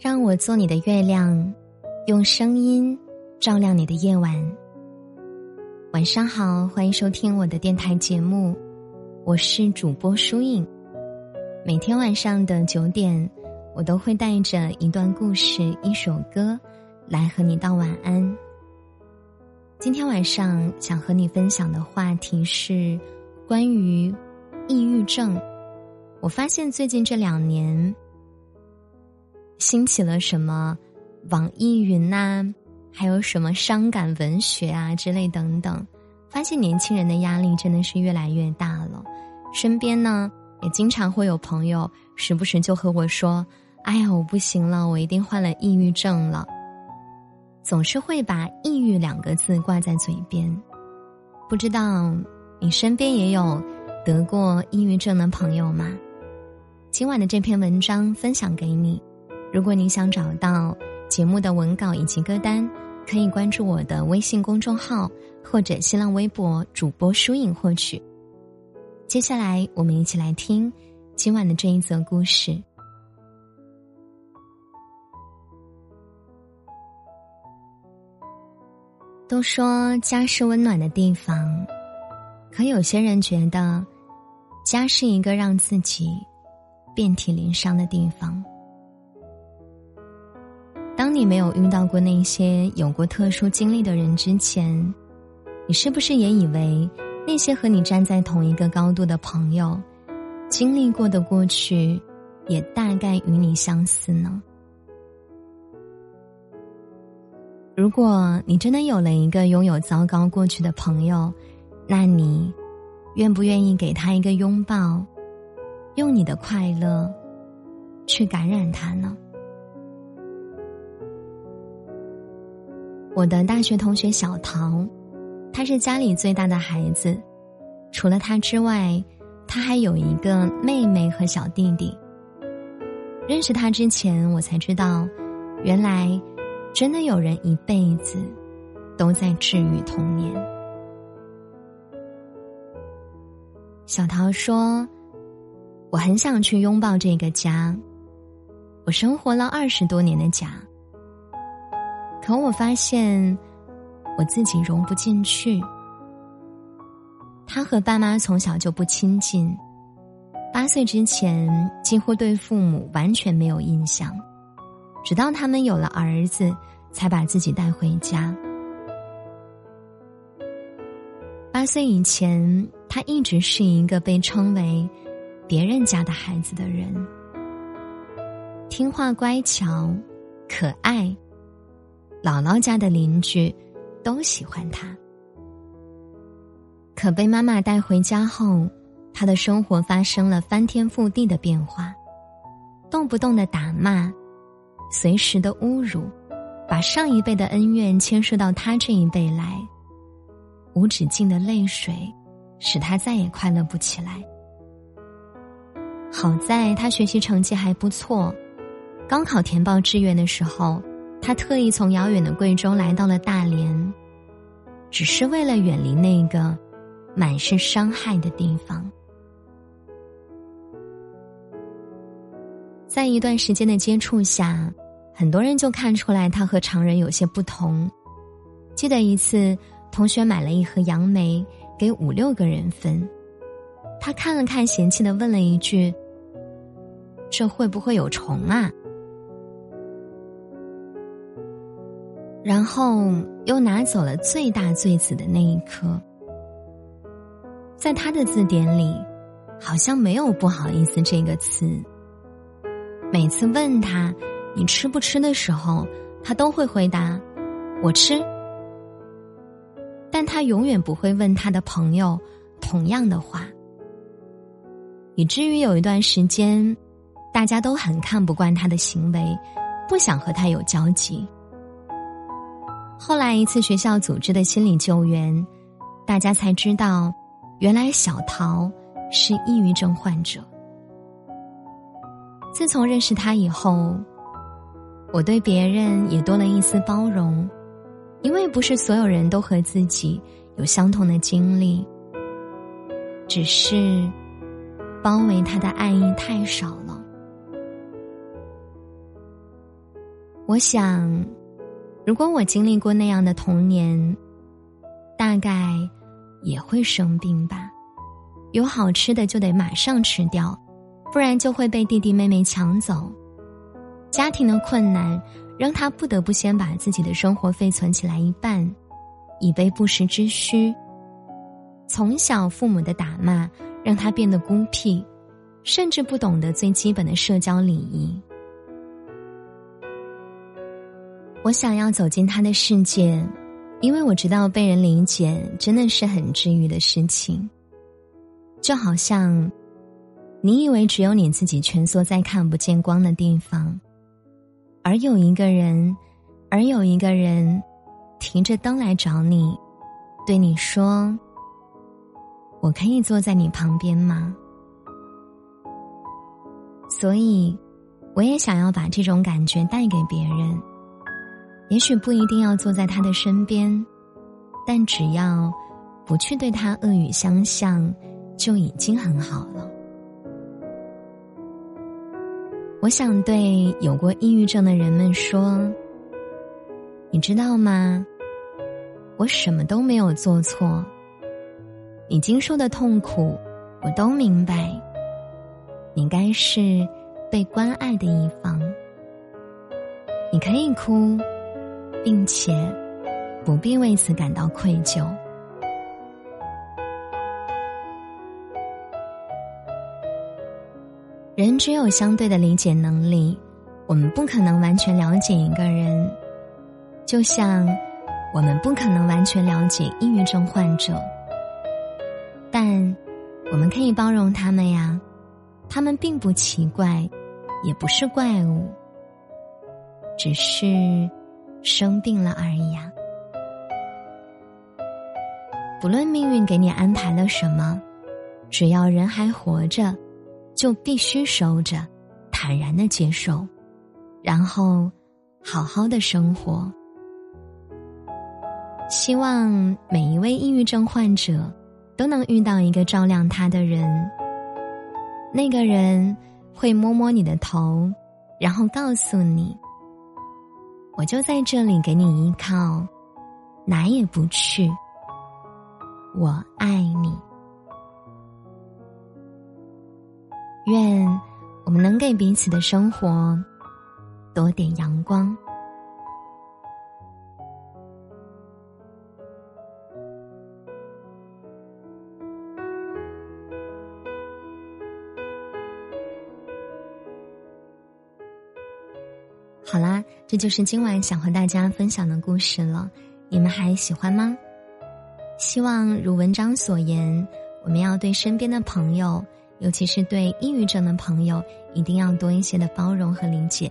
让我做你的月亮，用声音照亮你的夜晚。晚上好，欢迎收听我的电台节目，我是主播舒影。每天晚上的九点，我都会带着一段故事、一首歌来和你道晚安。今天晚上想和你分享的话题是关于抑郁症。我发现最近这两年。兴起了什么网易云呐，还有什么伤感文学啊之类等等，发现年轻人的压力真的是越来越大了。身边呢也经常会有朋友时不时就和我说：“哎呀，我不行了，我一定患了抑郁症了。”总是会把“抑郁”两个字挂在嘴边。不知道你身边也有得过抑郁症的朋友吗？今晚的这篇文章分享给你。如果你想找到节目的文稿以及歌单，可以关注我的微信公众号或者新浪微博主播疏影获取。接下来，我们一起来听今晚的这一则故事。都说家是温暖的地方，可有些人觉得家是一个让自己遍体鳞伤的地方。当你没有遇到过那些有过特殊经历的人之前，你是不是也以为那些和你站在同一个高度的朋友，经历过的过去，也大概与你相似呢？如果你真的有了一个拥有糟糕过去的朋友，那你愿不愿意给他一个拥抱，用你的快乐去感染他呢？我的大学同学小桃，她是家里最大的孩子，除了她之外，她还有一个妹妹和小弟弟。认识她之前，我才知道，原来真的有人一辈子都在治愈童年。小桃说：“我很想去拥抱这个家，我生活了二十多年的家。”可我发现，我自己融不进去。他和爸妈从小就不亲近，八岁之前几乎对父母完全没有印象，直到他们有了儿子，才把自己带回家。八岁以前，他一直是一个被称为别人家的孩子的人，听话乖巧，可爱。姥姥家的邻居都喜欢他，可被妈妈带回家后，他的生活发生了翻天覆地的变化，动不动的打骂，随时的侮辱，把上一辈的恩怨牵涉到他这一辈来，无止境的泪水，使他再也快乐不起来。好在他学习成绩还不错，高考填报志愿的时候。他特意从遥远的贵州来到了大连，只是为了远离那个满是伤害的地方。在一段时间的接触下，很多人就看出来他和常人有些不同。记得一次，同学买了一盒杨梅给五六个人分，他看了看，嫌弃的问了一句：“这会不会有虫啊？”然后又拿走了最大最紫的那一颗，在他的字典里，好像没有“不好意思”这个词。每次问他“你吃不吃”的时候，他都会回答“我吃”，但他永远不会问他的朋友同样的话，以至于有一段时间，大家都很看不惯他的行为，不想和他有交集。后来一次学校组织的心理救援，大家才知道，原来小桃是抑郁症患者。自从认识他以后，我对别人也多了一丝包容，因为不是所有人都和自己有相同的经历，只是包围他的爱意太少了。我想，如果我经历过那样的童年，大概也会生病吧。有好吃的就得马上吃掉，不然就会被弟弟妹妹抢走。家庭的困难让他不得不先把自己的生活费存起来一半，以备不时之需。从小父母的打骂让他变得孤僻，甚至不懂得最基本的社交礼仪。我想要走进他的世界，因为我知道被人理解真的是很治愈的事情。就好像，你以为只有你自己蜷缩在看不见光的地方，而有一个人，而有一个人，提着灯来找你，对你说：“我可以坐在你旁边吗？”所以，我也想要把这种感觉带给别人。也许不一定要坐在他的身边，但只要不去对他恶语相向，就已经很好了。我想对有过抑郁症的人们说：“你知道吗？我什么都没有做错，你经受的痛苦我都明白。你该是被关爱的一方，你可以哭。”并且不必为此感到愧疚。人只有相对的理解能力，我们不可能完全了解一个人，就像我们不可能完全了解抑郁症患者，但我们可以包容他们呀。他们并不奇怪，也不是怪物，只是。生病了而已呀。不论命运给你安排了什么，只要人还活着，就必须收着，坦然的接受，然后好好的生活。希望每一位抑郁症患者都能遇到一个照亮他的人。那个人会摸摸你的头，然后告诉你。我就在这里给你依靠，哪也不去。我爱你，愿我们能给彼此的生活多点阳光。好啦，这就是今晚想和大家分享的故事了，你们还喜欢吗？希望如文章所言，我们要对身边的朋友，尤其是对抑郁症的朋友，一定要多一些的包容和理解。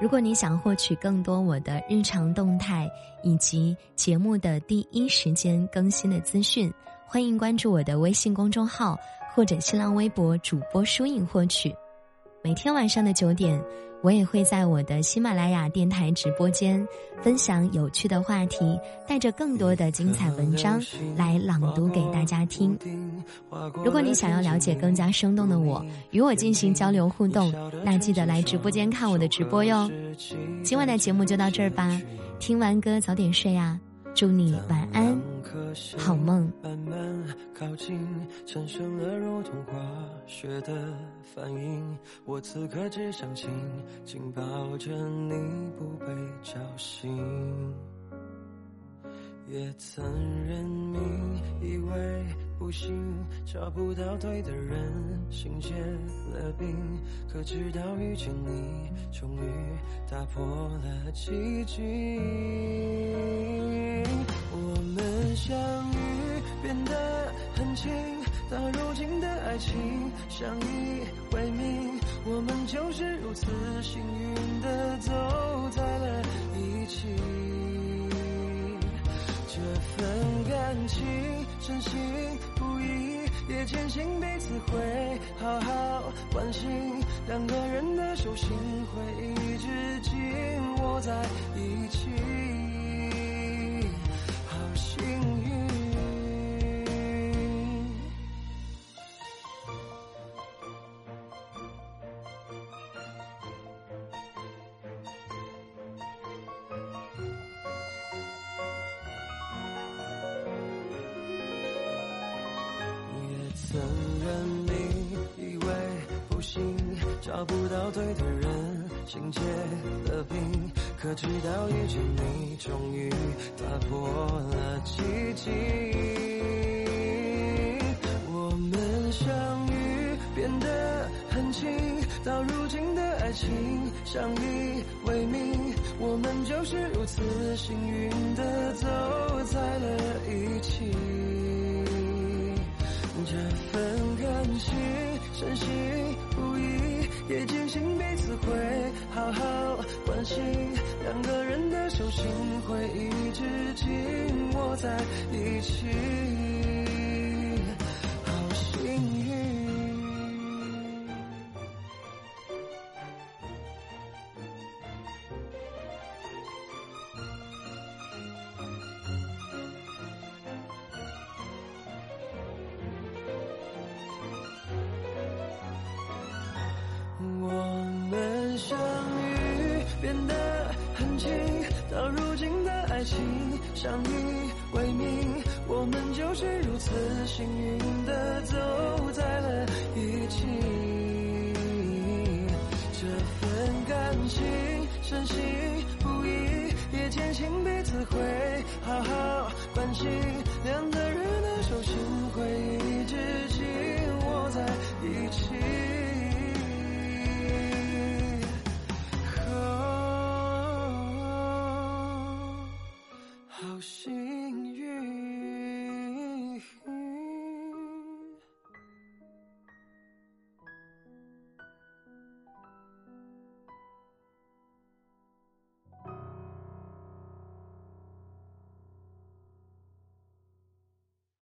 如果你想获取更多我的日常动态以及节目的第一时间更新的资讯，欢迎关注我的微信公众号或者新浪微博主播书影获取。每天晚上的九点，我也会在我的喜马拉雅电台直播间分享有趣的话题，带着更多的精彩文章来朗读给大家听。如果你想要了解更加生动的我，与我进行交流互动，那记得来直播间看我的直播哟。今晚的节目就到这儿吧，听完歌早点睡呀。祝你晚安，好梦。慢慢靠近，产生了如同化学的反应。我此刻只想紧紧抱着你，不被叫醒。也曾认命，以为不行，找不到对的人，心结了冰。可直到遇见你，终于打破了寂静。相遇变得很轻，到如今的爱情相依为命，我们就是如此幸运的走在了一起。这份感情真心不移，也坚信彼此会好好关心。两个人的手心会一直紧握在一起。找不到对的人，心结了冰。可直到遇见你，终于打破了寂静。我们相遇变得很近，到如今的爱情相依为命，我们就是如此幸运的走在了心会一直紧握在一起好幸运我们相遇变得很轻到如今的爱情相依为命，我们就是如此幸运的走在了一起。这份感情深信不疑，也坚信彼此会好好关心。两个人的手心会一直紧握在一起。好心